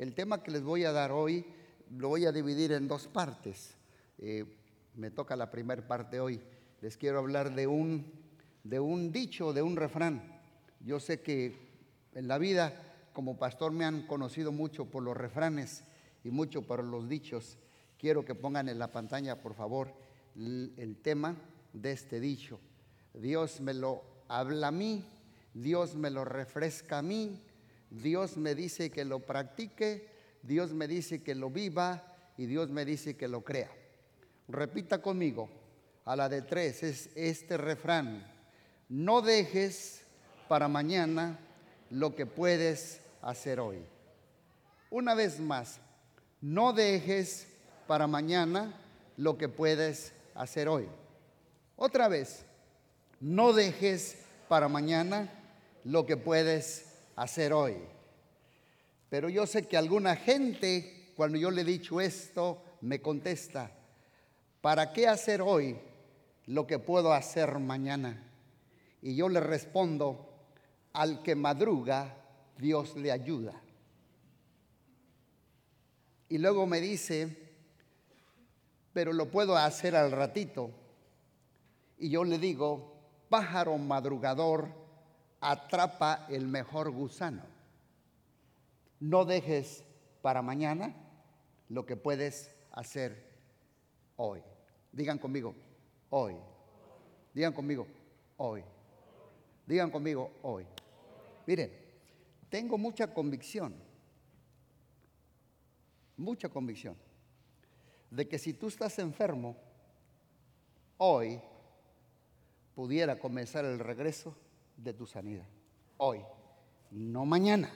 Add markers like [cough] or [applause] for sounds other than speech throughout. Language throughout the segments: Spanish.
El tema que les voy a dar hoy lo voy a dividir en dos partes. Eh, me toca la primera parte hoy. Les quiero hablar de un, de un dicho, de un refrán. Yo sé que en la vida como pastor me han conocido mucho por los refranes y mucho por los dichos. Quiero que pongan en la pantalla, por favor, el tema de este dicho. Dios me lo habla a mí, Dios me lo refresca a mí, Dios me dice que lo practique, Dios me dice que lo viva y Dios me dice que lo crea. Repita conmigo, a la de tres, es este refrán. No dejes para mañana lo que puedes hacer hoy. Una vez más, no dejes para mañana lo que puedes hacer hoy. Otra vez, no dejes para mañana lo que puedes hacer hoy. Pero yo sé que alguna gente, cuando yo le he dicho esto, me contesta, ¿para qué hacer hoy lo que puedo hacer mañana? Y yo le respondo, al que madruga, Dios le ayuda. Y luego me dice, pero lo puedo hacer al ratito. Y yo le digo, pájaro madrugador, atrapa el mejor gusano. No dejes para mañana lo que puedes hacer hoy. Digan conmigo, hoy. Digan conmigo, hoy. Digan conmigo, hoy. Miren, tengo mucha convicción, mucha convicción, de que si tú estás enfermo, hoy pudiera comenzar el regreso de tu sanidad. Hoy, no mañana.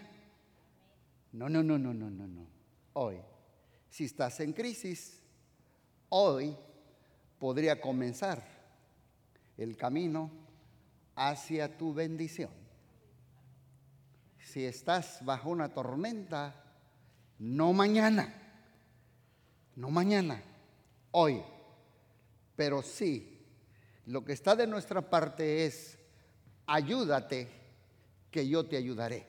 No, no, no, no, no, no, no. Hoy. Si estás en crisis, hoy podría comenzar el camino hacia tu bendición. Si estás bajo una tormenta, no mañana, no mañana, hoy, pero sí, lo que está de nuestra parte es, ayúdate, que yo te ayudaré.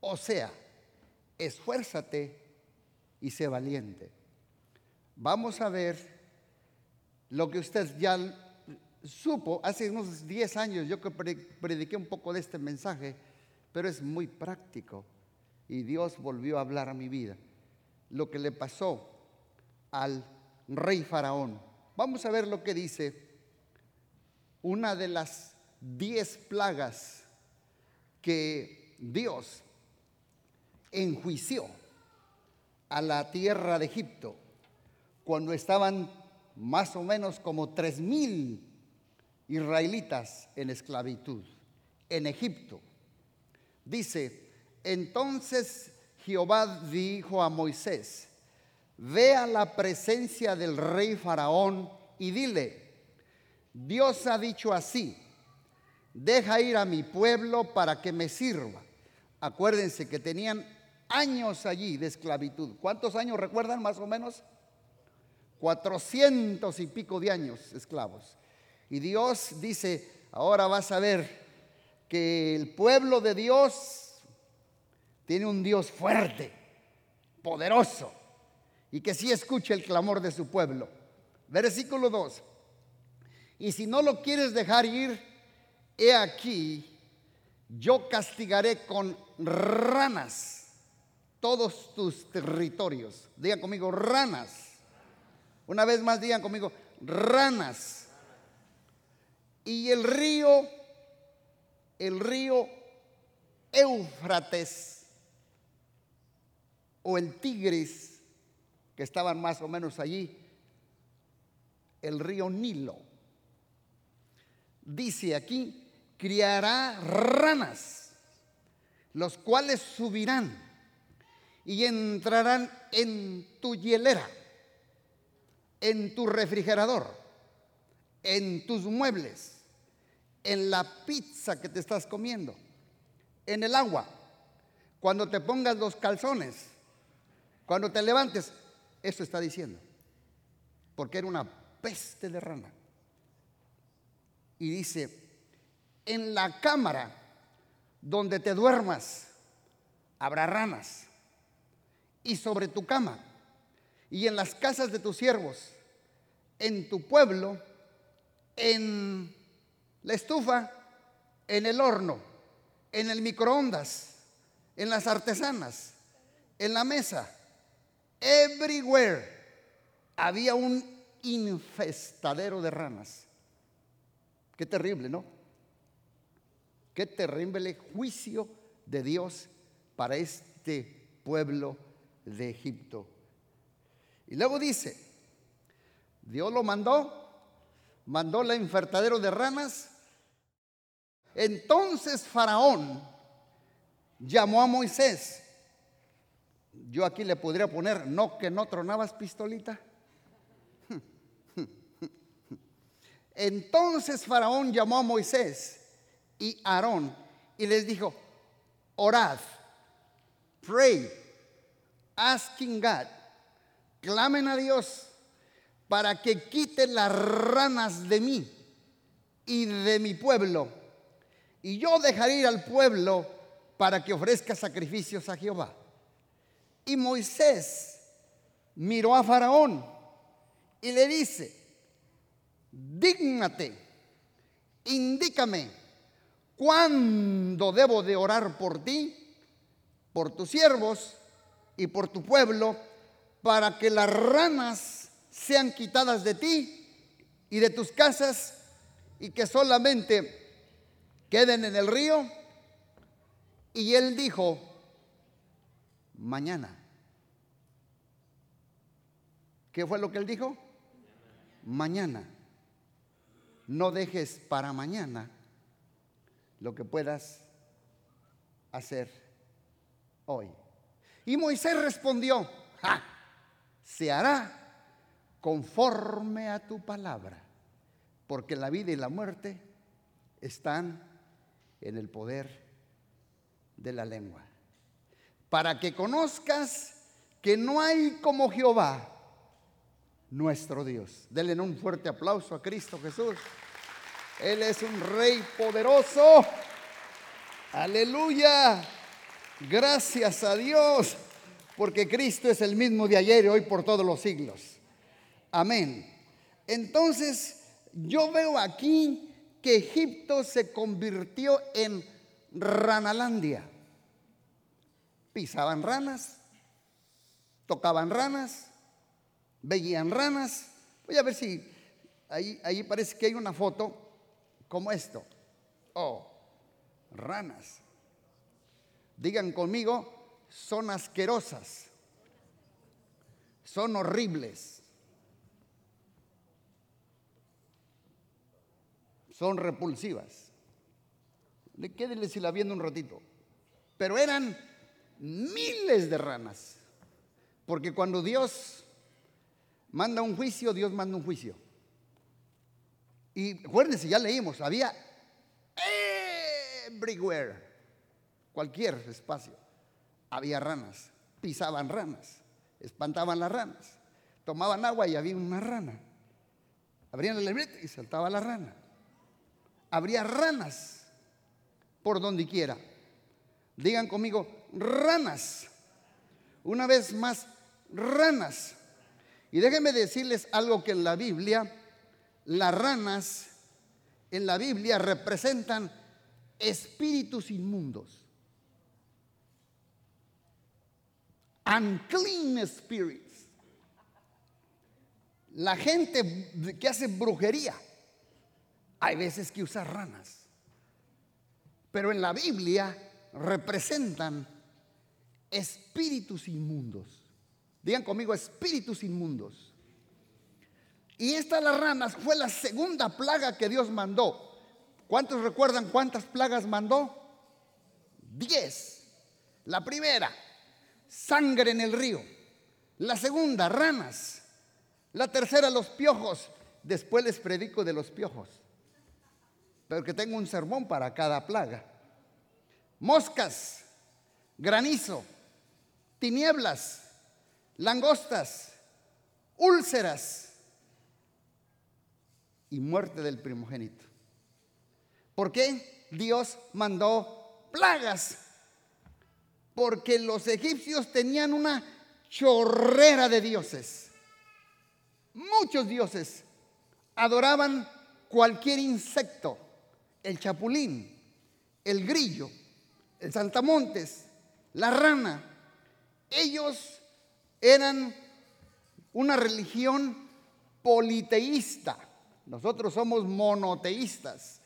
O sea, esfuérzate y sé valiente. Vamos a ver lo que usted ya supo hace unos 10 años, yo que prediqué un poco de este mensaje, pero es muy práctico. Y Dios volvió a hablar a mi vida. Lo que le pasó al rey faraón. Vamos a ver lo que dice una de las 10 plagas que Dios enjuició a la tierra de Egipto cuando estaban más o menos como tres mil israelitas en esclavitud en Egipto. Dice, entonces Jehová dijo a Moisés, ve a la presencia del rey faraón y dile, Dios ha dicho así, deja ir a mi pueblo para que me sirva. Acuérdense que tenían años allí de esclavitud. ¿Cuántos años recuerdan más o menos? Cuatrocientos y pico de años esclavos. Y Dios dice, ahora vas a ver que el pueblo de Dios tiene un Dios fuerte, poderoso, y que sí escuche el clamor de su pueblo. Versículo 2. Y si no lo quieres dejar ir, he aquí, yo castigaré con ranas todos tus territorios. Digan conmigo, ranas. Una vez más digan conmigo, ranas. Y el río, el río Éufrates o el Tigris, que estaban más o menos allí, el río Nilo. Dice aquí, criará ranas, los cuales subirán y entrarán en tu hielera, en tu refrigerador, en tus muebles, en la pizza que te estás comiendo, en el agua, cuando te pongas los calzones, cuando te levantes. Eso está diciendo, porque era una peste de rana. Y dice, en la cámara donde te duermas, habrá ranas. Y sobre tu cama y en las casas de tus siervos, en tu pueblo, en la estufa, en el horno, en el microondas, en las artesanas, en la mesa, everywhere había un infestadero de ranas. Qué terrible, ¿no? Qué terrible juicio de Dios para este pueblo de Egipto. Y luego dice, Dios lo mandó, mandó la infestadero de ranas. Entonces Faraón llamó a Moisés. Yo aquí le podría poner, no que no tronabas pistolita. Entonces Faraón llamó a Moisés y Aarón y les dijo, orad, pray, asking God, clamen a Dios para que quite las ranas de mí y de mi pueblo. Y yo dejaré ir al pueblo para que ofrezca sacrificios a Jehová. Y Moisés miró a Faraón y le dice, dígnate, indícame cuándo debo de orar por ti, por tus siervos y por tu pueblo, para que las ranas sean quitadas de ti y de tus casas y que solamente queden en el río. Y él dijo, mañana. ¿Qué fue lo que él dijo? Mañana no dejes para mañana lo que puedas hacer hoy. Y Moisés respondió, se hará conforme a tu palabra, porque la vida y la muerte están en el poder de la lengua. Para que conozcas que no hay como Jehová, nuestro Dios. Denle un fuerte aplauso a Cristo Jesús. Él es un rey poderoso. Aleluya. Gracias a Dios, porque Cristo es el mismo de ayer y hoy por todos los siglos. Amén. Entonces, yo veo aquí que Egipto se convirtió en Ranalandia. Pisaban ranas, tocaban ranas, veían ranas. Voy a ver si ahí, ahí parece que hay una foto como esto. Oh, ranas. Digan conmigo, son asquerosas. Son horribles. Son repulsivas. Quédenle si la viendo un ratito. Pero eran miles de ranas. Porque cuando Dios manda un juicio, Dios manda un juicio. Y acuérdense, ya leímos, había everywhere, cualquier espacio, había ranas, pisaban ranas, espantaban las ranas, tomaban agua y había una rana. Abrían el libreta y saltaba la rana. Habría ranas por donde quiera. Digan conmigo, ranas. Una vez más, ranas. Y déjenme decirles algo que en la Biblia, las ranas en la Biblia representan espíritus inmundos. Unclean spirits. La gente que hace brujería, hay veces que usa ranas. Pero en la Biblia representan espíritus inmundos. Digan conmigo, espíritus inmundos. Y esta las ranas fue la segunda plaga que Dios mandó. ¿Cuántos recuerdan cuántas plagas mandó? Diez. La primera, sangre en el río. La segunda, ranas. La tercera, los piojos. Después les predico de los piojos. Pero que tengo un sermón para cada plaga. Moscas, granizo, tinieblas, langostas, úlceras y muerte del primogénito. ¿Por qué Dios mandó plagas? porque los egipcios tenían una chorrera de dioses. Muchos dioses adoraban cualquier insecto, el chapulín, el grillo, el saltamontes, la rana. Ellos eran una religión politeísta. Nosotros somos monoteístas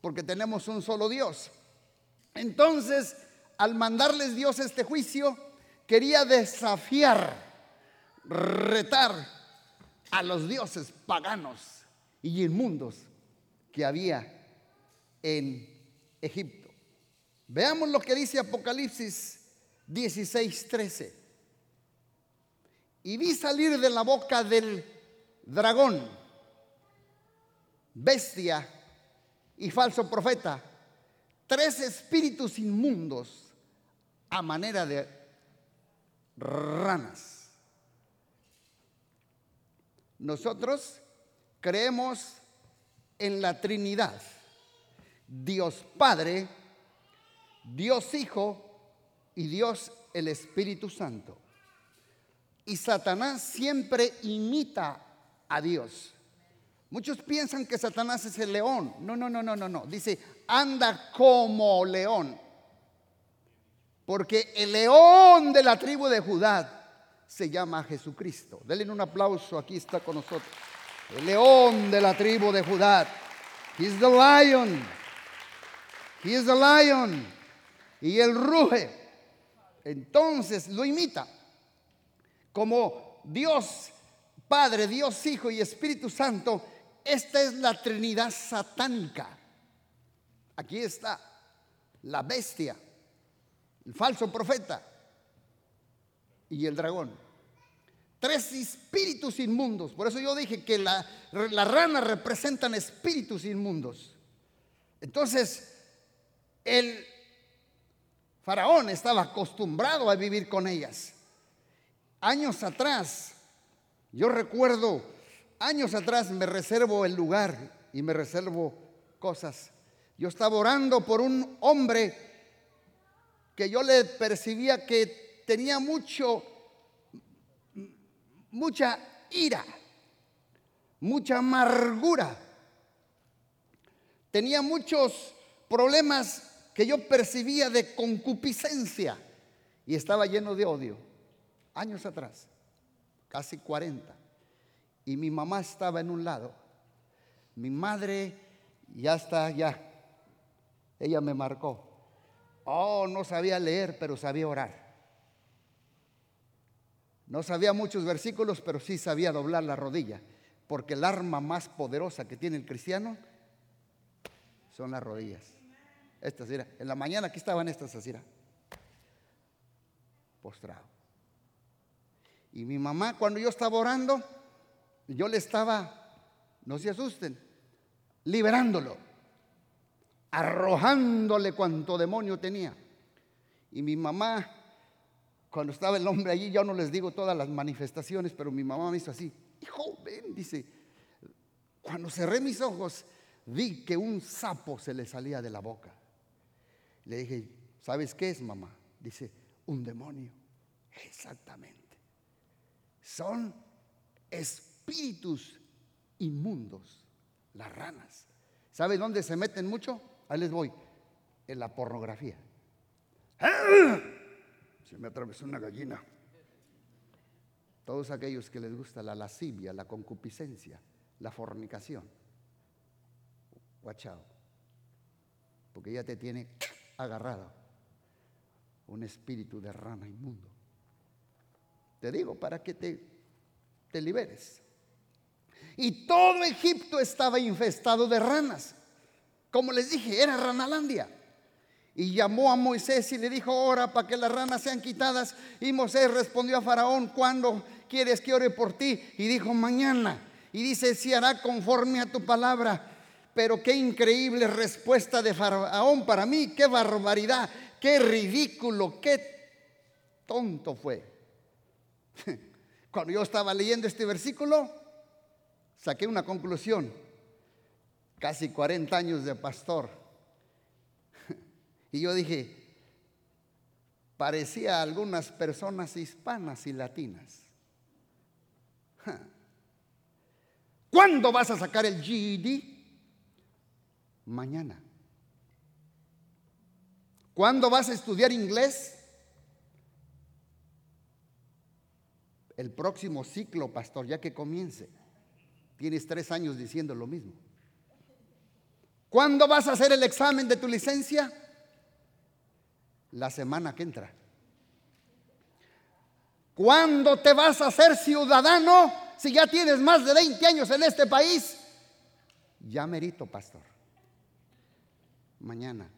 porque tenemos un solo Dios. Entonces, al mandarles Dios este juicio, quería desafiar, retar a los dioses paganos y inmundos que había en Egipto. Veamos lo que dice Apocalipsis 16:13. Y vi salir de la boca del dragón, bestia y falso profeta, tres espíritus inmundos a manera de ranas. Nosotros creemos en la Trinidad, Dios Padre, Dios Hijo y Dios el Espíritu Santo. Y Satanás siempre imita a Dios. Muchos piensan que Satanás es el león. No, no, no, no, no, no. Dice, anda como león. Porque el león de la tribu de Judá se llama Jesucristo. Denle un aplauso, aquí está con nosotros. El león de la tribu de Judá. He's the lion. He is the lion. Y él ruge. Entonces lo imita. Como Dios Padre, Dios Hijo y Espíritu Santo, esta es la Trinidad satánica. Aquí está la bestia el falso profeta y el dragón. Tres espíritus inmundos. Por eso yo dije que la, la rana representan espíritus inmundos. Entonces, el faraón estaba acostumbrado a vivir con ellas. Años atrás, yo recuerdo, años atrás me reservo el lugar y me reservo cosas. Yo estaba orando por un hombre que yo le percibía que tenía mucho, mucha ira, mucha amargura. Tenía muchos problemas que yo percibía de concupiscencia y estaba lleno de odio. Años atrás, casi 40. Y mi mamá estaba en un lado. Mi madre ya está allá. Ella me marcó. Oh, no sabía leer, pero sabía orar. No sabía muchos versículos, pero sí sabía doblar la rodilla. Porque el arma más poderosa que tiene el cristiano son las rodillas. Estas, mira, en la mañana aquí estaban estas así, postrado. Y mi mamá, cuando yo estaba orando, yo le estaba, no se asusten, liberándolo arrojándole cuanto demonio tenía. Y mi mamá, cuando estaba el hombre allí, yo no les digo todas las manifestaciones, pero mi mamá me hizo así, hijo, ven, dice, cuando cerré mis ojos, vi que un sapo se le salía de la boca. Le dije, ¿sabes qué es, mamá? Dice, un demonio. Exactamente. Son espíritus inmundos, las ranas. ¿Sabe dónde se meten mucho? Ahí les voy. En la pornografía. Se me atravesó una gallina. Todos aquellos que les gusta la lascivia, la concupiscencia, la fornicación. Watch Porque ya te tiene agarrado un espíritu de rana inmundo. Te digo para que te, te liberes. Y todo Egipto estaba infestado de ranas. Como les dije, era ranalandia. Y llamó a Moisés y le dijo, ora para que las ranas sean quitadas. Y Moisés respondió a Faraón, ¿cuándo quieres que ore por ti? Y dijo, mañana. Y dice, si hará conforme a tu palabra. Pero qué increíble respuesta de Faraón para mí, qué barbaridad, qué ridículo, qué tonto fue. [laughs] Cuando yo estaba leyendo este versículo, saqué una conclusión casi 40 años de pastor. [laughs] Y yo dije, parecía a algunas personas hispanas y latinas. [laughs] ¿Cuándo vas a sacar el GED? Mañana. ¿Cuándo vas a estudiar inglés? El próximo ciclo, pastor, ya que comience. Tienes tres años diciendo lo mismo. ¿Cuándo vas a hacer el examen de tu licencia? La semana que entra. ¿Cuándo te vas a hacer ciudadano si ya tienes más de 20 años en este país? Ya merito, pastor. Mañana,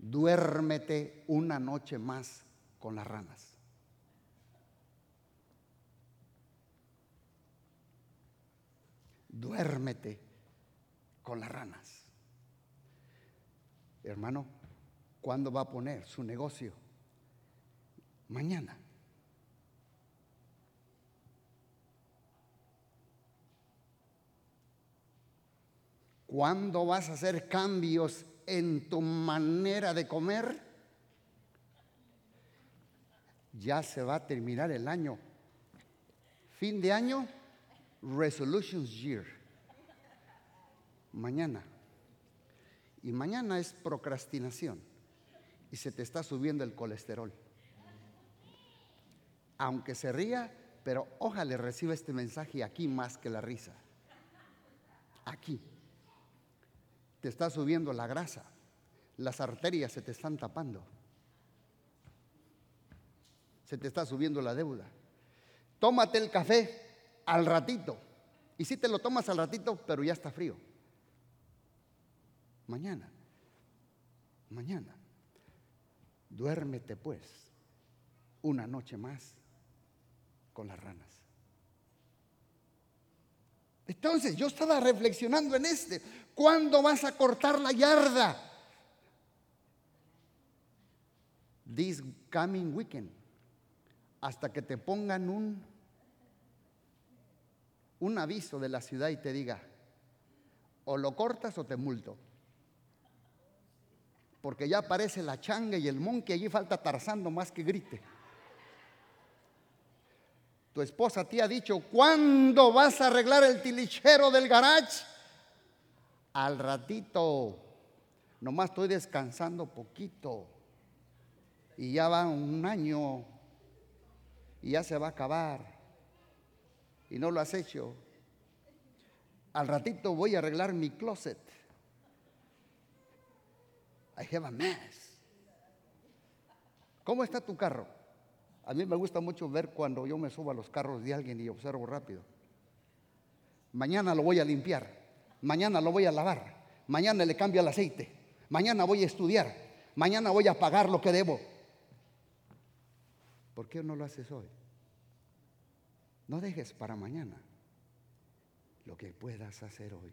duérmete una noche más con las ranas. Duérmete con las ranas. Hermano, ¿cuándo va a poner su negocio? Mañana. ¿Cuándo vas a hacer cambios en tu manera de comer? Ya se va a terminar el año. Fin de año, Resolutions Year. Mañana. Y mañana es procrastinación. Y se te está subiendo el colesterol. Aunque se ría, pero ojalá reciba este mensaje aquí más que la risa. Aquí te está subiendo la grasa, las arterias se te están tapando, se te está subiendo la deuda. Tómate el café al ratito. Y si te lo tomas al ratito, pero ya está frío. Mañana, mañana, duérmete pues una noche más con las ranas. Entonces yo estaba reflexionando en este. ¿Cuándo vas a cortar la yarda? This coming weekend. Hasta que te pongan un, un aviso de la ciudad y te diga, o lo cortas o te multo. Porque ya aparece la changa y el monkey, allí falta tarzando más que grite. Tu esposa te ha dicho, ¿cuándo vas a arreglar el tilichero del garage? Al ratito, nomás estoy descansando poquito. Y ya va un año y ya se va a acabar. Y no lo has hecho. Al ratito voy a arreglar mi closet. I have a mess. ¿Cómo está tu carro? A mí me gusta mucho ver cuando yo me subo a los carros de alguien y observo rápido. Mañana lo voy a limpiar, mañana lo voy a lavar, mañana le cambio el aceite, mañana voy a estudiar, mañana voy a pagar lo que debo. ¿Por qué no lo haces hoy? No dejes para mañana lo que puedas hacer hoy.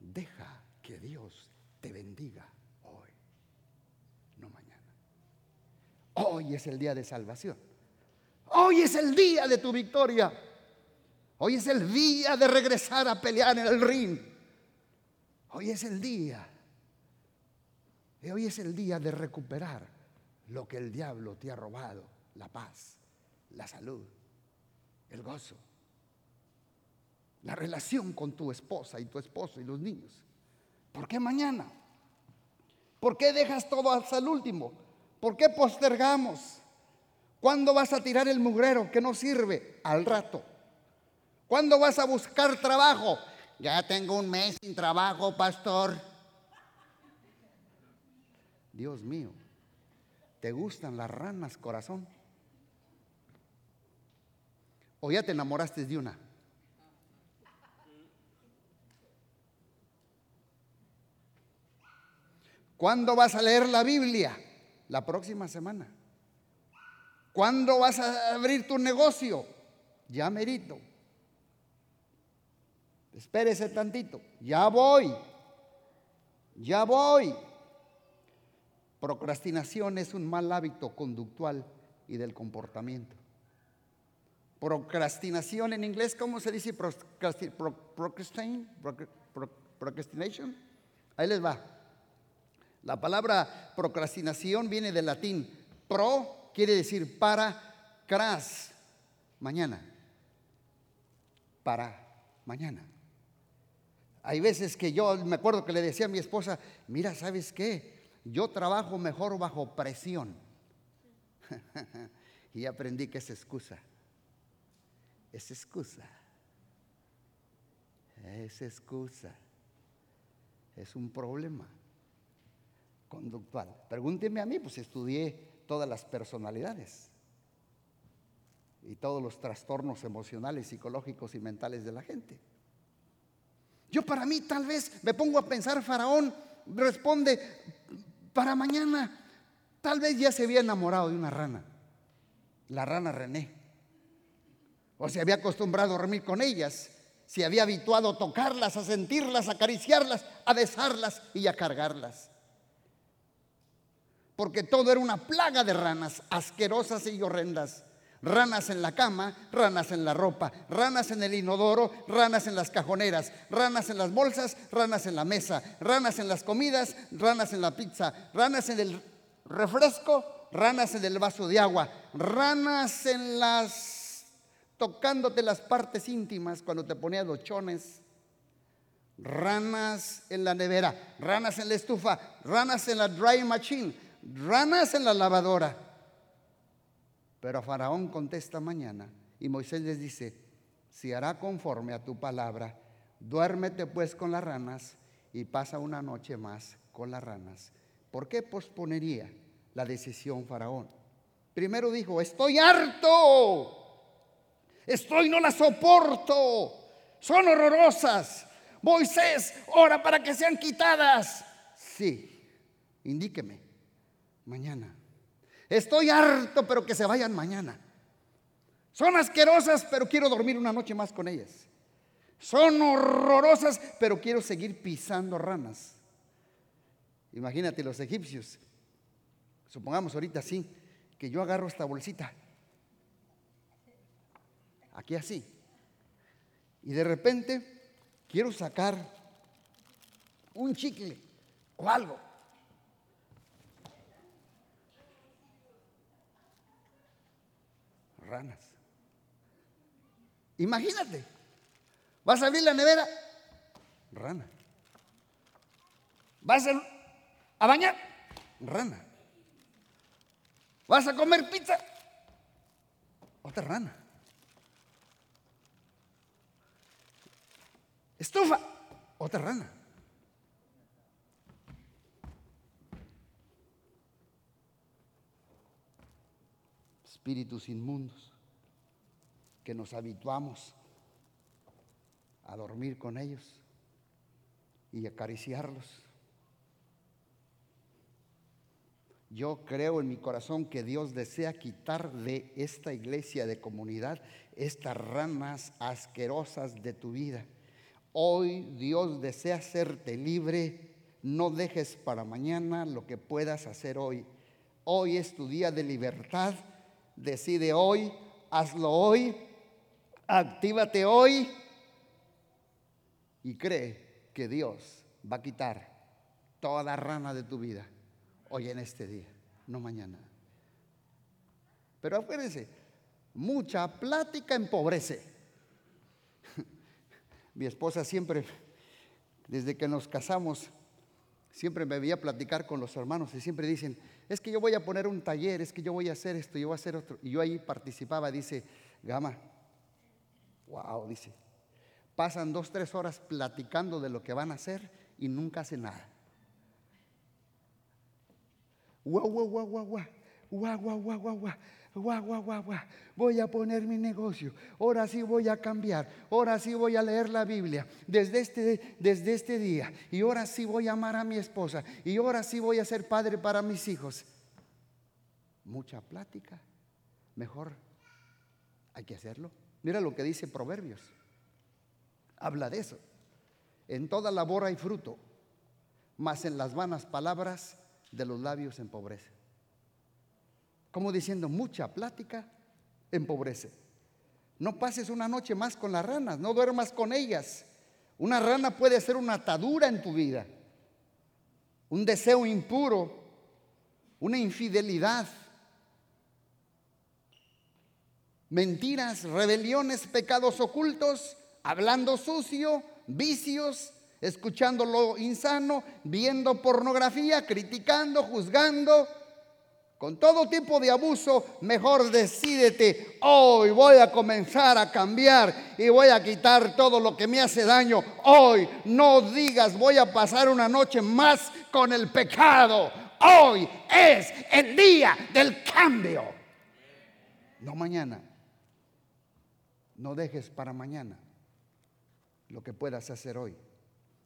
Deja que Dios te bendiga Hoy es el día de salvación. Hoy es el día de tu victoria. Hoy es el día de regresar a pelear en el ring. Hoy es el día. Y hoy es el día de recuperar lo que el diablo te ha robado. La paz, la salud, el gozo, la relación con tu esposa y tu esposo y los niños. ¿Por qué mañana? ¿Por qué dejas todo hasta el último? ¿Por qué postergamos? ¿Cuándo vas a tirar el mugrero que no sirve? Al rato. ¿Cuándo vas a buscar trabajo? Ya tengo un mes sin trabajo, pastor. Dios mío, ¿te gustan las ranas, corazón? ¿O ya te enamoraste de una? ¿Cuándo vas a leer la Biblia? la próxima semana. ¿Cuándo vas a abrir tu negocio? Ya merito. Espérese tantito. Ya voy. Ya voy. Procrastinación es un mal hábito conductual y del comportamiento. Procrastinación en inglés, ¿cómo se dice? Procrastination. Ahí les va. La palabra procrastinación viene del latín Pro quiere decir para, cras, mañana. Para mañana. Hay veces que yo me acuerdo que le decía a mi esposa, mira, ¿sabes qué? Yo trabajo mejor bajo presión. [laughs] y aprendí que es excusa. Es excusa. Es excusa. Es un problema conductual. Pregúnteme a mí, pues estudié todas las personalidades y todos los trastornos emocionales, psicológicos y mentales de la gente. Yo para mí tal vez me pongo a pensar, Faraón responde, para mañana tal vez ya se había enamorado de una rana, la rana René, o se había acostumbrado a dormir con ellas, se había habituado a tocarlas, a sentirlas, a acariciarlas, a besarlas y a cargarlas. Porque todo era una plaga de ranas asquerosas y horrendas ranas en la cama, ranas en la ropa, ranas en el inodoro, ranas en las cajoneras, ranas en las bolsas, ranas en la mesa, ranas en las comidas, ranas en la pizza, ranas en el refresco, ranas en el vaso de agua, ranas en las tocándote las partes íntimas cuando te ponías los ranas en la nevera, ranas en la estufa, ranas en la dry machine, ranas en la lavadora pero Faraón contesta mañana y Moisés les dice, si hará conforme a tu palabra, duérmete pues con las ranas y pasa una noche más con las ranas. ¿Por qué posponería la decisión Faraón? Primero dijo, estoy harto, estoy no la soporto, son horrorosas. Moisés, ora para que sean quitadas. Sí, indíqueme, mañana. Estoy harto, pero que se vayan mañana. Son asquerosas, pero quiero dormir una noche más con ellas. Son horrorosas, pero quiero seguir pisando ranas. Imagínate los egipcios. Supongamos ahorita así, que yo agarro esta bolsita. Aquí así. Y de repente quiero sacar un chicle o algo. ranas. Imagínate, vas a abrir la nevera, rana. Vas a, a bañar, rana. Vas a comer pizza, otra rana. Estufa, otra rana. espíritus inmundos, que nos habituamos a dormir con ellos y acariciarlos. Yo creo en mi corazón que Dios desea quitar de esta iglesia de comunidad estas ramas asquerosas de tu vida. Hoy Dios desea hacerte libre. No dejes para mañana lo que puedas hacer hoy. Hoy es tu día de libertad Decide hoy, hazlo hoy, actívate hoy y cree que Dios va a quitar toda rana de tu vida hoy en este día, no mañana. Pero acuérdense, mucha plática empobrece. Mi esposa siempre, desde que nos casamos, siempre me veía platicar con los hermanos y siempre dicen, es que yo voy a poner un taller, es que yo voy a hacer esto, yo voy a hacer otro. Y yo ahí participaba, dice, Gama, wow, dice, pasan dos, tres horas platicando de lo que van a hacer y nunca hacen nada. Guau, guau, guau, guau, guau, guau, guau, guau, guau. Guau, guau, guau, guau. Voy a poner mi negocio. Ahora sí voy a cambiar. Ahora sí voy a leer la Biblia desde este, desde este día. Y ahora sí voy a amar a mi esposa. Y ahora sí voy a ser padre para mis hijos. Mucha plática. Mejor hay que hacerlo. Mira lo que dice Proverbios. Habla de eso. En toda labor hay fruto, mas en las vanas palabras de los labios empobrece. Como diciendo, mucha plática empobrece. No pases una noche más con las ranas, no duermas con ellas. Una rana puede ser una atadura en tu vida, un deseo impuro, una infidelidad, mentiras, rebeliones, pecados ocultos, hablando sucio, vicios, escuchando lo insano, viendo pornografía, criticando, juzgando, con todo tipo de abuso, mejor decídete, hoy voy a comenzar a cambiar y voy a quitar todo lo que me hace daño. Hoy no digas voy a pasar una noche más con el pecado. Hoy es el día del cambio. No mañana. No dejes para mañana lo que puedas hacer hoy.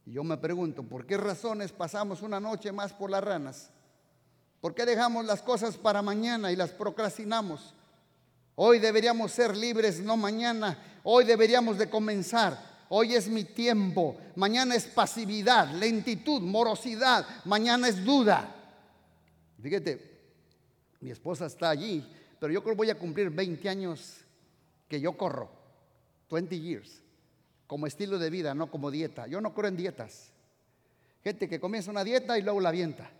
Y yo me pregunto, ¿por qué razones pasamos una noche más por las ranas? ¿Por qué dejamos las cosas para mañana y las procrastinamos? Hoy deberíamos ser libres, no mañana. Hoy deberíamos de comenzar. Hoy es mi tiempo. Mañana es pasividad, lentitud, morosidad. Mañana es duda. Fíjate, mi esposa está allí, pero yo creo voy a cumplir 20 años que yo corro. 20 years. Como estilo de vida, no como dieta. Yo no corro en dietas. Gente que comienza una dieta y luego la avienta.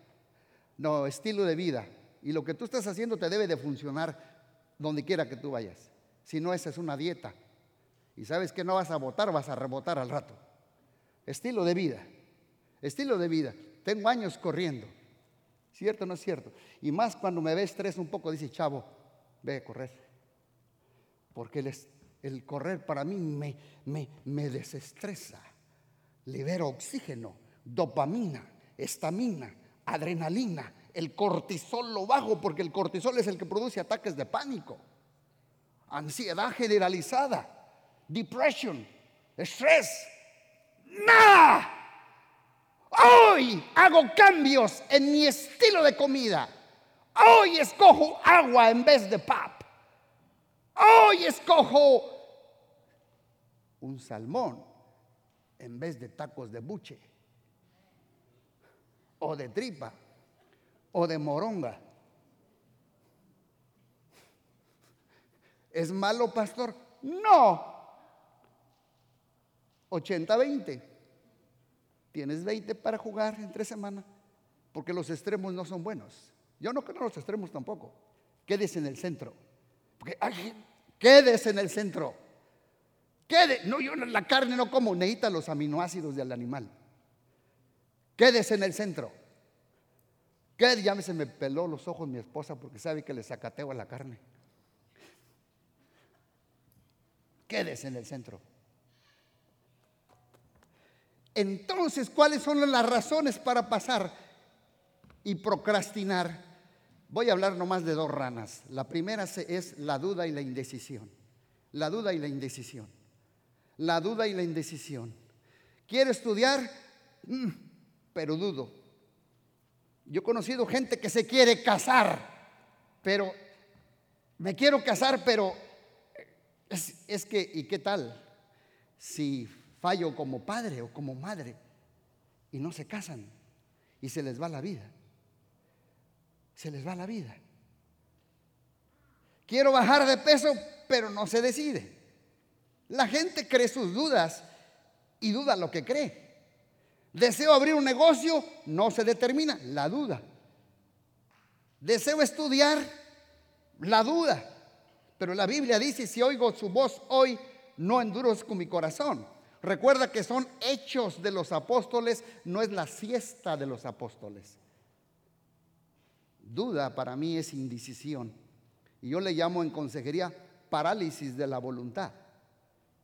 No, estilo de vida. Y lo que tú estás haciendo te debe de funcionar donde quiera que tú vayas. Si no, esa es una dieta. Y sabes que no vas a votar, vas a rebotar al rato. Estilo de vida. Estilo de vida. Tengo años corriendo. ¿Cierto o no es cierto? Y más cuando me ve estrés un poco, dice, chavo, ve a correr. Porque el, el correr para mí me, me, me desestresa. Libero oxígeno, dopamina, estamina, adrenalina, el cortisol lo bajo porque el cortisol es el que produce ataques de pánico, ansiedad generalizada, depresión, estrés. Nada. Hoy hago cambios en mi estilo de comida. Hoy escojo agua en vez de pap. Hoy escojo un salmón en vez de tacos de buche o de tripa o de moronga. ¿Es malo, pastor? No. 80-20. Tienes 20 para jugar entre semana, porque los extremos no son buenos. Yo no creo los extremos tampoco. Quédese en el centro. Porque, quédese en el centro. Quede. No, yo la carne no como, necesita los aminoácidos del animal. Quédese en el centro. Quédese, ya se me peló los ojos mi esposa porque sabe que le sacateo a la carne. Quédese en el centro. Entonces, ¿cuáles son las razones para pasar y procrastinar? Voy a hablar nomás de dos ranas. La primera es la duda y la indecisión. La duda y la indecisión. La duda y la indecisión. ¿Quiere estudiar? Mm, pero dudo. Yo he conocido gente que se quiere casar, pero me quiero casar, pero es, que, ¿y qué tal si fallo como padre o como madre y no se casan y se les va la vida? Se les va la vida. Quiero bajar de peso, pero no se decide. La gente cree sus dudas y duda lo que cree. Deseo abrir un negocio, no se determina, la duda. Deseo estudiar, la duda. Pero la Biblia dice, si oigo su voz hoy, no endurezco mi corazón. Recuerda que son hechos de los apóstoles, no es la siesta de los apóstoles. Duda para mí es indecisión. Y yo le llamo en consejería parálisis de la voluntad.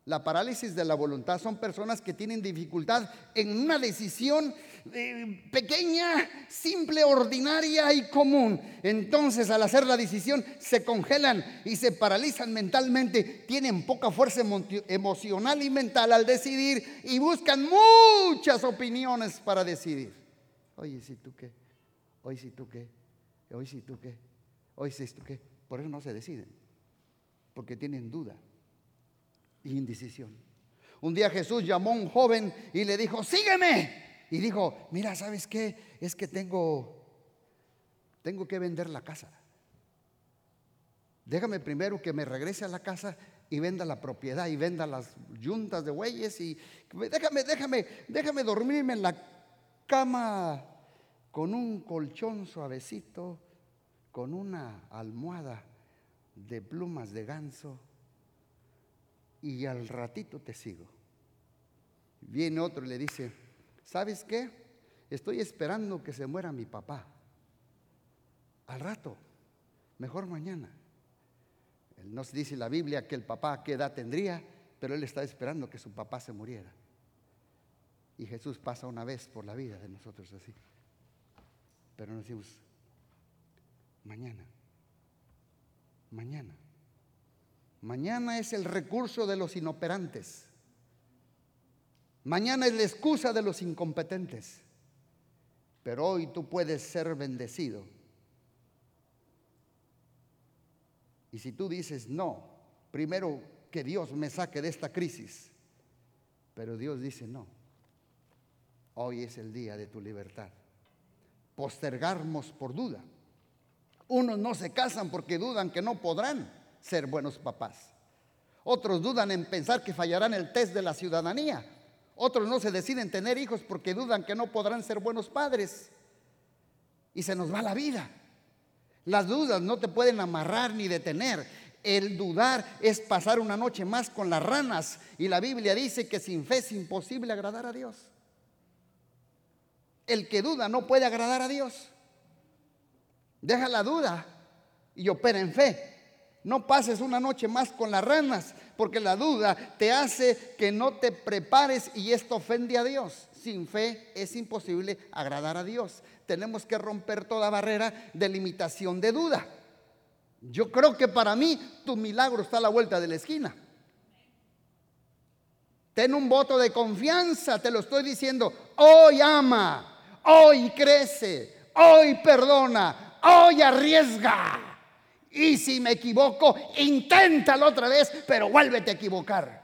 La parálisis de la voluntad son personas que tienen dificultad en una decisión eh, pequeña, simple, ordinaria y común. Entonces al hacer la decisión se congelan y se paralizan mentalmente, tienen poca fuerza emocional y mental al decidir y buscan muchas opiniones para decidir. Oye, si tú qué, hoy si tú qué, hoy si tú qué, hoy si tú qué. Por eso no se deciden, porque tienen duda indecisión. Un día Jesús llamó a un joven y le dijo, sígueme. Y dijo, mira, ¿sabes qué? Es que tengo, tengo que vender la casa. Déjame primero que me regrese a la casa y venda la propiedad y venda las yuntas de bueyes y déjame, déjame, déjame dormirme en la cama con un colchón suavecito, con una almohada de plumas de ganso y al ratito te sigo. Viene otro y le dice, ¿sabes qué? Estoy esperando que se muera mi papá. Al rato, mejor mañana. Él nos dice la Biblia que el papá qué edad tendría, pero él está esperando que su papá se muriera. Y Jesús pasa una vez por la vida de nosotros así. Pero nos decimos, mañana, mañana. Mañana es el recurso de los inoperantes. Mañana es la excusa de los incompetentes. Pero hoy tú puedes ser bendecido. Y si tú dices, no, primero que Dios me saque de esta crisis. Pero Dios dice, no, hoy es el día de tu libertad. Postergarnos por duda. Unos no se casan porque dudan que no podrán ser buenos papás. Otros dudan en pensar que fallarán el test de la ciudadanía. Otros no se deciden tener hijos porque dudan que no podrán ser buenos padres. Y se nos va la vida. Las dudas no te pueden amarrar ni detener. El dudar es pasar una noche más con las ranas. Y la Biblia dice que sin fe es imposible agradar a Dios. El que duda no puede agradar a Dios. Deja la duda y opera en fe. No pases una noche más con las ranas, porque la duda te hace que no te prepares y esto ofende a Dios. Sin fe es imposible agradar a Dios. Tenemos que romper toda barrera de limitación de duda. Yo creo que para mí tu milagro está a la vuelta de la esquina. Ten un voto de confianza, te lo estoy diciendo. Hoy ama, hoy crece, hoy perdona, hoy arriesga. Y si me equivoco, inténtalo otra vez, pero vuélvete a equivocar.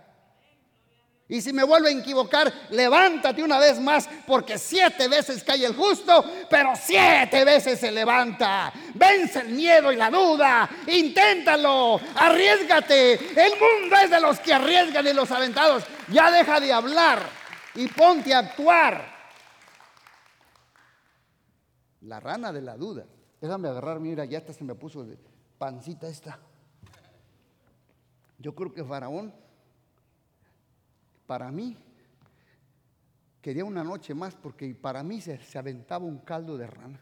Y si me vuelvo a equivocar, levántate una vez más, porque siete veces cae el justo, pero siete veces se levanta. Vence el miedo y la duda, inténtalo, arriesgate. El mundo es de los que arriesgan y los aventados. Ya deja de hablar y ponte a actuar. La rana de la duda. Déjame agarrar, mira, ya hasta se me puso pancita esta. Yo creo que Faraón, para mí, quería una noche más porque para mí se, aventaba un caldo de rana.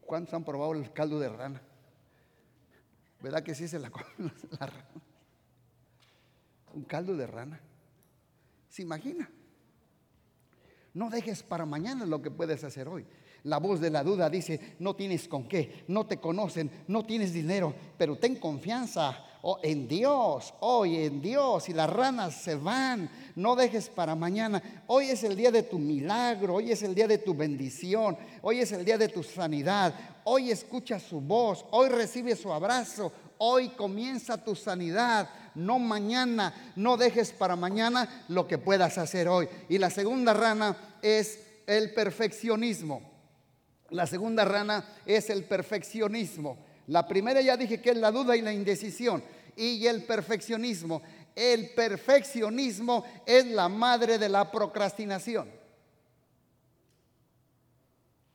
¿Cuántos han probado el caldo de rana? ¿Verdad que sí se la [laughs] la rana? Un caldo de rana. ¿Se imagina? No dejes para mañana lo que puedes hacer hoy. La voz de la duda dice, no tienes con qué, no te conocen, no tienes dinero, pero ten confianza oh, en Dios, hoy en Dios, y las ranas se van, no dejes para mañana. Hoy es el día de tu milagro, hoy es el día de tu bendición, hoy es el día de tu sanidad, hoy escucha su voz, hoy recibe su abrazo, hoy comienza tu sanidad, no mañana, no dejes para mañana lo que puedas hacer hoy. Y la segunda rana es el perfeccionismo. La segunda rana es el perfeccionismo. La primera ya dije que es la duda y la indecisión. Y el perfeccionismo. El perfeccionismo es la madre de la procrastinación.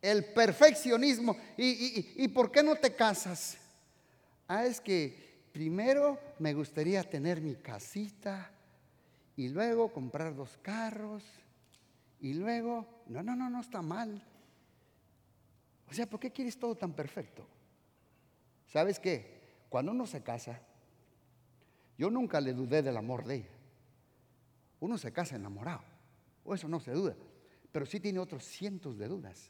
El perfeccionismo. ¿Y, por qué no te casas? Ah, es que primero me gustaría tener mi casita y luego comprar dos carros y luego, no, no, no, no está mal. O sea, ¿por qué quieres todo tan perfecto? ¿Sabes qué? Cuando uno se casa, yo nunca le dudé del amor de ella. Uno se casa enamorado, o eso no se duda, pero sí tiene otros cientos de dudas.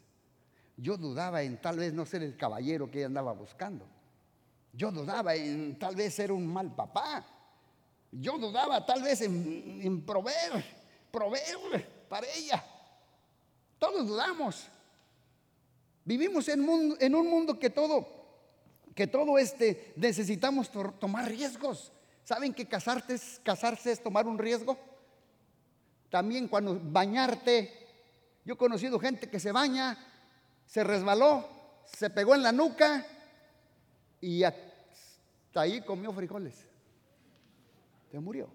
Yo dudaba en tal vez no ser el caballero que ella andaba buscando. Yo dudaba en tal vez ser un mal papá. Yo dudaba tal vez en, proveer, proveer para ella. Todos dudamos. Vivimos en, un mundo que todo, que todo este necesitamos tomar riesgos. ¿Saben que casarse es tomar un riesgo? También cuando bañarte, yo he conocido gente que se baña, se resbaló, se pegó en la nuca y hasta ahí comió frijoles. Se murió.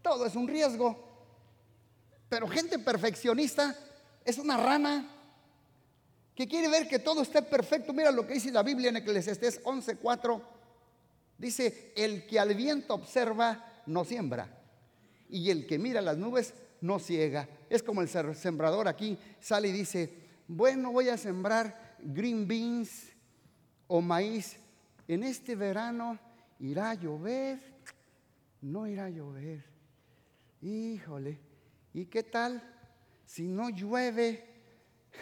Todo es un riesgo. Pero gente perfeccionista es una rana que quiere ver que todo esté perfecto. Mira lo que dice la Biblia en Eclesiastés 11:4. Dice, el que al viento observa, no siembra. Y el que mira las nubes, no ciega. Es como el sembrador aquí sale y dice, bueno, voy a sembrar green beans o maíz. En este verano irá a llover, no irá a llover. Híjole, ¿y qué tal si no llueve?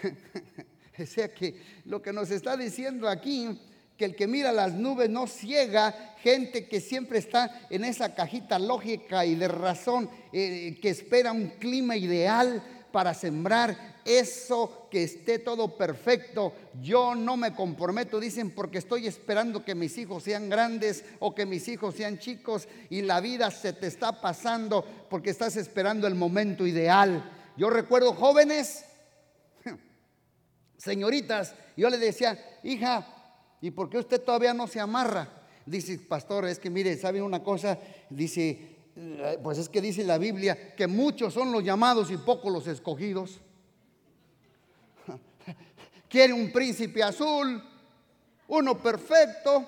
[laughs] [laughs] o sea que lo que nos está diciendo aquí que el que mira las nubes no ciega, gente que siempre está en esa cajita lógica y de razón, eh, que espera un clima ideal para sembrar eso que esté todo perfecto. Yo no me comprometo, dicen, porque estoy esperando que mis hijos sean grandes o que mis hijos sean chicos y la vida se te está pasando porque estás esperando el momento ideal. Yo recuerdo jóvenes, señoritas, yo le decía, hija, ¿Y por qué usted todavía no se amarra? Dice, pastor, es que mire, ¿sabe una cosa? Dice, eh, pues es que dice la Biblia que muchos son los llamados y pocos los escogidos. [laughs] Quiere un príncipe azul, uno perfecto.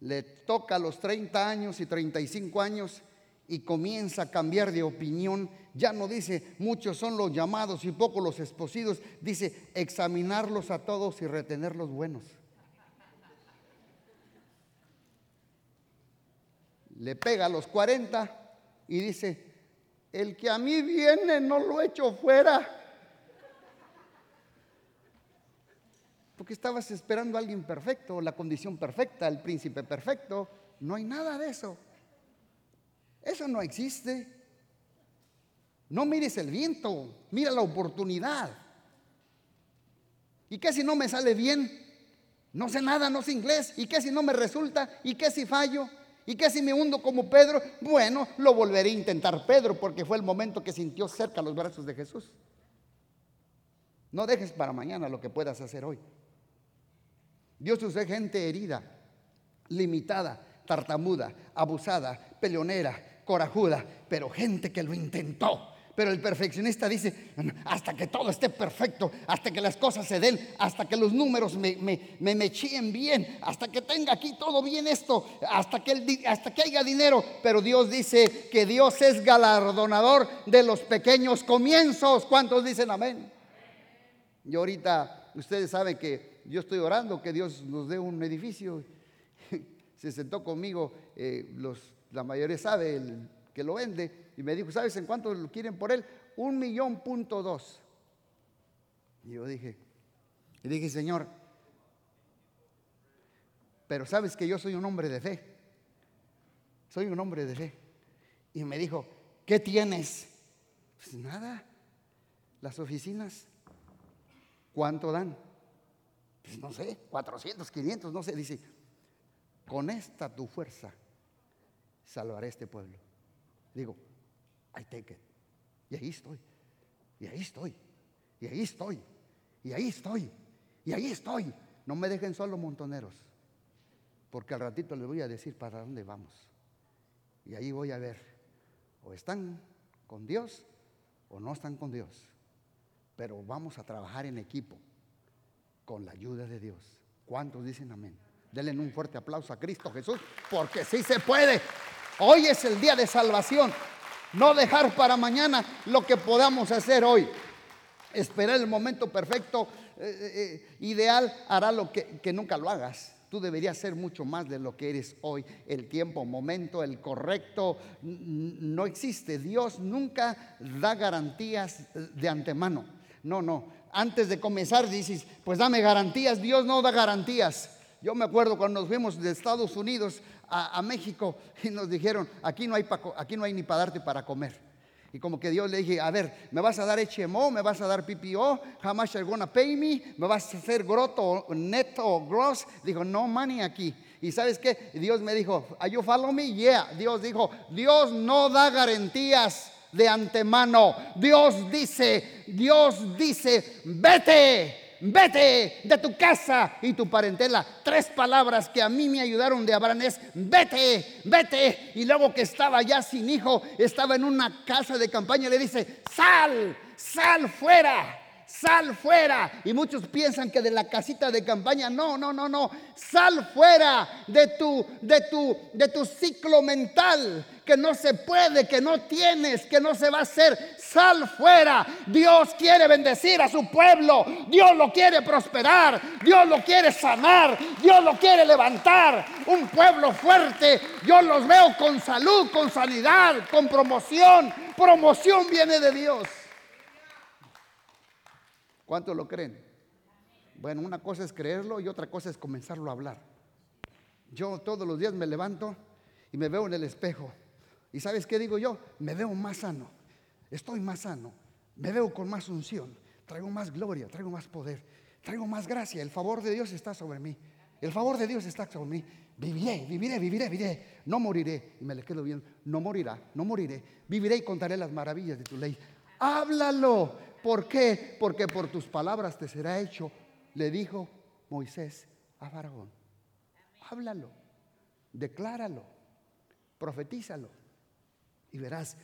Le toca a los 30 años y 35 años y comienza a cambiar de opinión. Ya no dice, muchos son los llamados y pocos los esposidos. Dice, examinarlos a todos y retener los buenos. Le pega a los 40 y dice, el que a mí viene no lo echo fuera. Porque estabas esperando a alguien perfecto, la condición perfecta, el príncipe perfecto. No hay nada de eso. Eso no existe. No mires el viento, mira la oportunidad. ¿Y qué si no me sale bien? No sé nada, no sé inglés. ¿Y qué si no me resulta? ¿Y qué si fallo? ¿Y qué si me hundo como Pedro? Bueno, lo volveré a intentar Pedro porque fue el momento que sintió cerca los brazos de Jesús. No dejes para mañana lo que puedas hacer hoy. Dios usa gente herida, limitada, tartamuda, abusada, peleonera, corajuda, pero gente que lo intentó. Pero el perfeccionista dice, hasta que todo esté perfecto, hasta que las cosas se den, hasta que los números me, me, me, bien, hasta que tenga aquí todo bien esto, hasta que, el, hasta que haya dinero. Pero Dios dice que Dios es galardonador de los pequeños comienzos. ¿Cuántos dicen amén? Y ahorita ustedes saben que yo estoy orando que Dios nos dé un edificio. [laughs] Se sentó conmigo eh, los la mayoría sabe el que lo vende, y me dijo, ¿sabes en cuánto lo quieren por él? Un millón punto dos. Y yo dije, y dije, Señor, pero sabes que yo soy un hombre de fe. Soy un hombre de fe. Y me dijo, ¿qué tienes? Pues nada, las oficinas, ¿cuánto dan? Pues no sé, 400, 500, no sé. Dice, con esta tu fuerza salvaré este pueblo. Digo, I take it. Y ahí estoy. Y ahí estoy. Y ahí estoy. Y ahí estoy. Y ahí estoy. No me dejen solo montoneros. Porque al ratito les voy a decir para dónde vamos. Y ahí voy a ver. O están con Dios o no están con Dios. Pero vamos a trabajar en equipo. Con la ayuda de Dios. ¿Cuántos dicen amén? Denle un fuerte aplauso a Cristo Jesús. Porque sí se puede. Hoy es el día de salvación. No dejar para mañana lo que podamos hacer hoy. Esperar el momento perfecto, eh, eh, eh, ideal, hará lo que, que nunca lo hagas. Tú deberías ser mucho más de lo que eres hoy. El tiempo, momento, el correcto, no existe. Dios nunca da garantías de antemano. No, no. Antes de comenzar dices, pues dame garantías. Dios no da garantías. Yo me acuerdo cuando nos fuimos de Estados Unidos a, México [laughs] y nos dijeron, aquí no, hay aquí no hay ni para darte para comer. Y como que Dios le dije, a ver, ¿me vas a dar HMO? ¿Me vas a dar PPO? Much are gonna pay me? ¿Me vas a hacer groto, neto gross? Dijo, no money aquí. ¿Y sabes qué? Dios me dijo, ¿Are you follow me? Yeah. Dios dijo, Dios no da garantías de antemano. Dios dice, Dios dice, vete vete de tu casa y tu parentela. Tres palabras que a mí me ayudaron de Abraham es, vete, vete. Y luego que estaba ya sin hijo, estaba en una casa de campaña, le dice, sal, sal fuera, sal fuera. Y muchos piensan que de la casita de campaña, no, no, no, no, sal fuera de tu, de tu, de tu ciclo mental que no se puede, que no tienes, que no se va a hacer. Sal fuera. Dios quiere bendecir a su pueblo. Dios lo quiere prosperar. Dios lo quiere sanar. Dios lo quiere levantar. Un pueblo fuerte. Yo los veo con salud, con sanidad, con promoción. Promoción viene de Dios. ¿Cuántos lo creen? Bueno, una cosa es creerlo y otra cosa es comenzarlo a hablar. Yo todos los días me levanto y me veo en el espejo. ¿Y sabes qué digo yo? Me veo más sano. Estoy más sano. Me veo con más unción. Traigo más gloria, traigo más poder, traigo más gracia. El favor de Dios está sobre mí. El favor de Dios está sobre mí. Viviré, viviré, viviré, viviré. No moriré. Y me le quedo bien. No morirá, no moriré. Viviré y contaré las maravillas de tu ley. Háblalo. ¿Por qué? Porque por tus palabras te será hecho, le dijo Moisés a Faraón. Háblalo, decláralo, profetízalo y verás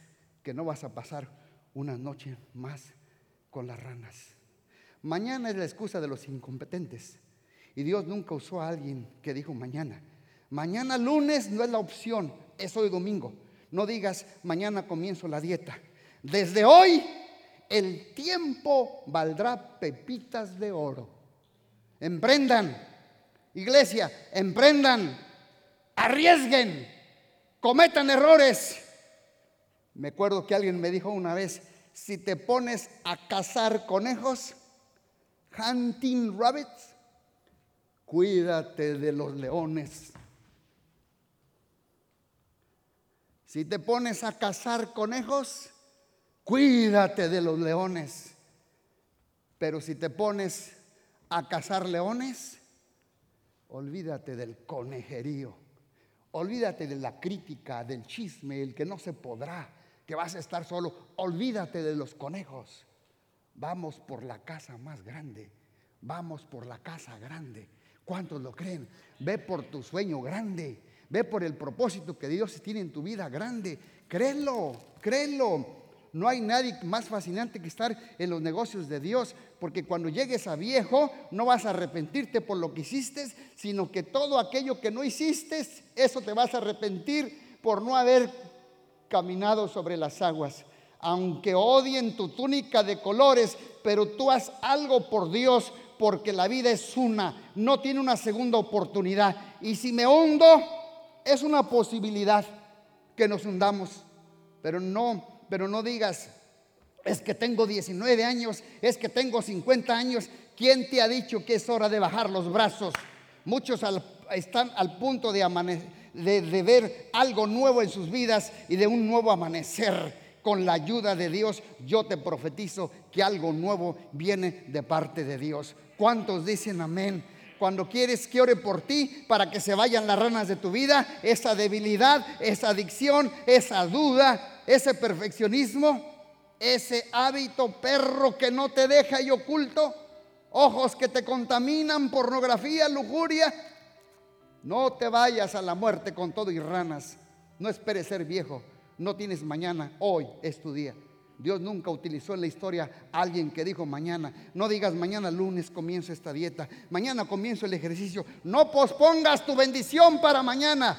que no vas a pasar una noche más con las ranas. Mañana es la excusa de los incompetentes y Dios nunca usó a alguien que dijo mañana. Mañana lunes no es la opción, es hoy domingo. No digas mañana comienzo la dieta. Desde hoy el tiempo valdrá pepitas de oro. Emprendan, iglesia, emprendan, arriesguen, cometan errores. Me acuerdo que alguien me dijo una vez, si te pones a cazar conejos, hunting rabbits, cuídate de los leones. Si te pones a cazar conejos, cuídate de los leones. Pero si te pones a cazar leones, olvídate del conejerío. Olvídate de la crítica, del chisme, el que no se podrá, que vas a estar solo. Olvídate de los conejos. Vamos por la casa más grande. Vamos por la casa grande. ¿Cuántos lo creen? Ve por tu sueño grande. Ve por el propósito que Dios tiene en tu vida grande. Créelo, créelo. No hay nadie más fascinante que estar en los negocios de Dios, porque cuando llegues a viejo no vas a arrepentirte por lo que hiciste, sino que todo aquello que no hiciste, eso te vas a arrepentir por no haber caminado sobre las aguas. Aunque odien tu túnica de colores, pero tú haz algo por Dios, porque la vida es una, no tiene una segunda oportunidad. Y si me hundo, es una posibilidad que nos hundamos, pero no pero no digas, es que tengo 19 años, es que tengo 50 años. ¿Quién te ha dicho que es hora de bajar los brazos? Muchos están al punto de, de ver algo nuevo en sus vidas y de un nuevo amanecer. Con la ayuda de Dios, yo te profetizo que algo nuevo viene de parte de Dios. ¿Cuántos dicen amén? Cuando quieres que ore por ti para que se vayan las ranas de tu vida, esa debilidad, esa adicción, esa duda, ese perfeccionismo, ese hábito perro que no te deja y oculto, ojos que te contaminan, pornografía, lujuria. No te vayas a la muerte con todo y ranas. No esperes ser viejo. No tienes mañana. Hoy es tu día. Dios nunca utilizó en la historia a alguien que dijo mañana. No digas mañana lunes comienzo esta dieta. Mañana comienzo el ejercicio. No pospongas tu bendición para mañana.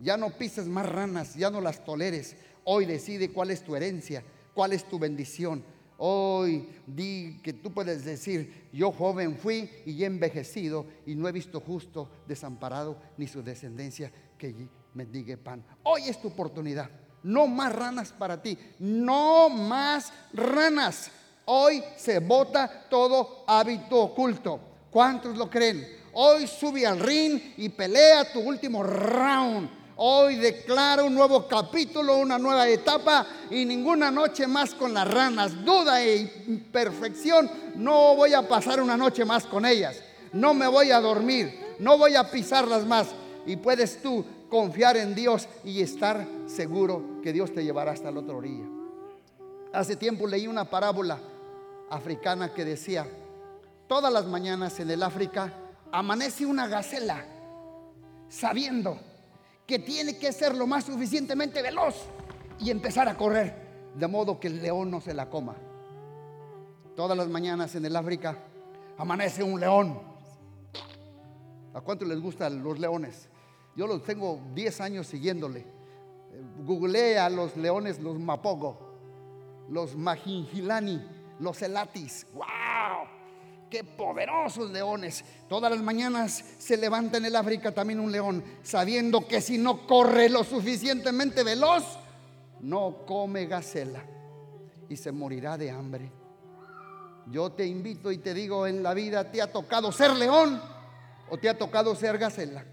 Ya no pises más ranas. Ya no las toleres. Hoy decide cuál es tu herencia, cuál es tu bendición. Hoy di que tú puedes decir, yo joven fui y he envejecido y no he visto justo desamparado ni su descendencia que me diga pan. Hoy es tu oportunidad. No más ranas para ti. No más ranas. Hoy se bota todo hábito oculto. ¿Cuántos lo creen? Hoy sube al ring y pelea tu último round Hoy declaro un nuevo capítulo, una nueva etapa y ninguna noche más con las ranas. Duda e imperfección, no voy a pasar una noche más con ellas. No me voy a dormir, no voy a pisarlas más. Y puedes tú confiar en Dios y estar seguro que Dios te llevará hasta la otra orilla. Hace tiempo leí una parábola africana que decía, todas las mañanas en el África amanece una gacela sabiendo que tiene que ser lo más suficientemente veloz y empezar a correr, de modo que el león no se la coma. Todas las mañanas en el África amanece un león. ¿A cuánto les gustan los leones? Yo los tengo 10 años siguiéndole. Googleé a los leones, los mapogo, los majingilani, los elatis. ¡Wow! ¡Qué poderosos leones! Todas las mañanas se levanta en el África también un león, sabiendo que si no corre lo suficientemente veloz, no come gacela y se morirá de hambre. Yo te invito y te digo, en la vida te ha tocado ser león o te ha tocado ser gacela.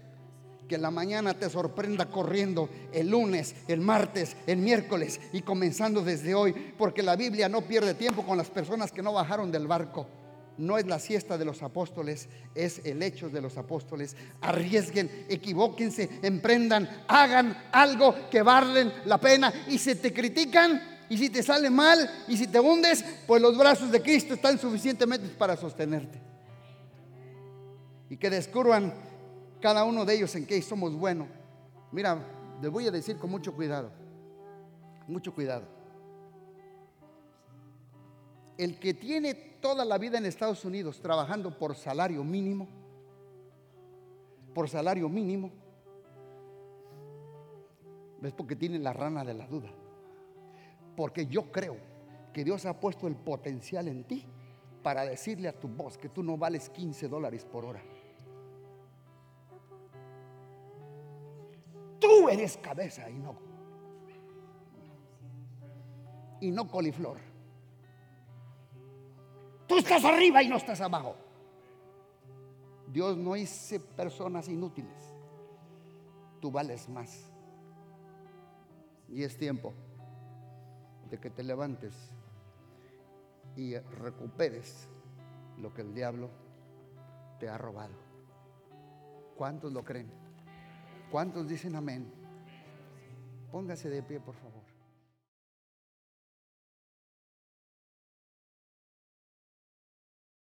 Que la mañana te sorprenda corriendo el lunes, el martes, el miércoles y comenzando desde hoy, porque la Biblia no pierde tiempo con las personas que no bajaron del barco. No es la siesta de los apóstoles, es el hecho de los apóstoles. Arriesguen, equivóquense, emprendan, hagan algo que valen la pena y si te critican, y si te sale mal y si te hundes, pues los brazos de Cristo están suficientemente para sostenerte. Y que descubran cada uno de ellos en qué somos buenos. Mira, les voy a decir con mucho cuidado, mucho cuidado. El que tiene toda la vida en Estados Unidos trabajando por salario mínimo, por salario mínimo, es porque tiene la rana de la duda. Porque yo creo que Dios ha puesto el potencial en ti para decirle a tu voz que tú no vales 15 dólares por hora. Tú eres cabeza y no y no coliflor. Tú estás arriba y no estás abajo. Dios no hice personas inútiles. Tú vales más. Y es tiempo de que te levantes y recuperes lo que el diablo te ha robado. ¿Cuántos lo creen? ¿Cuántos dicen amén? Póngase de pie, por favor.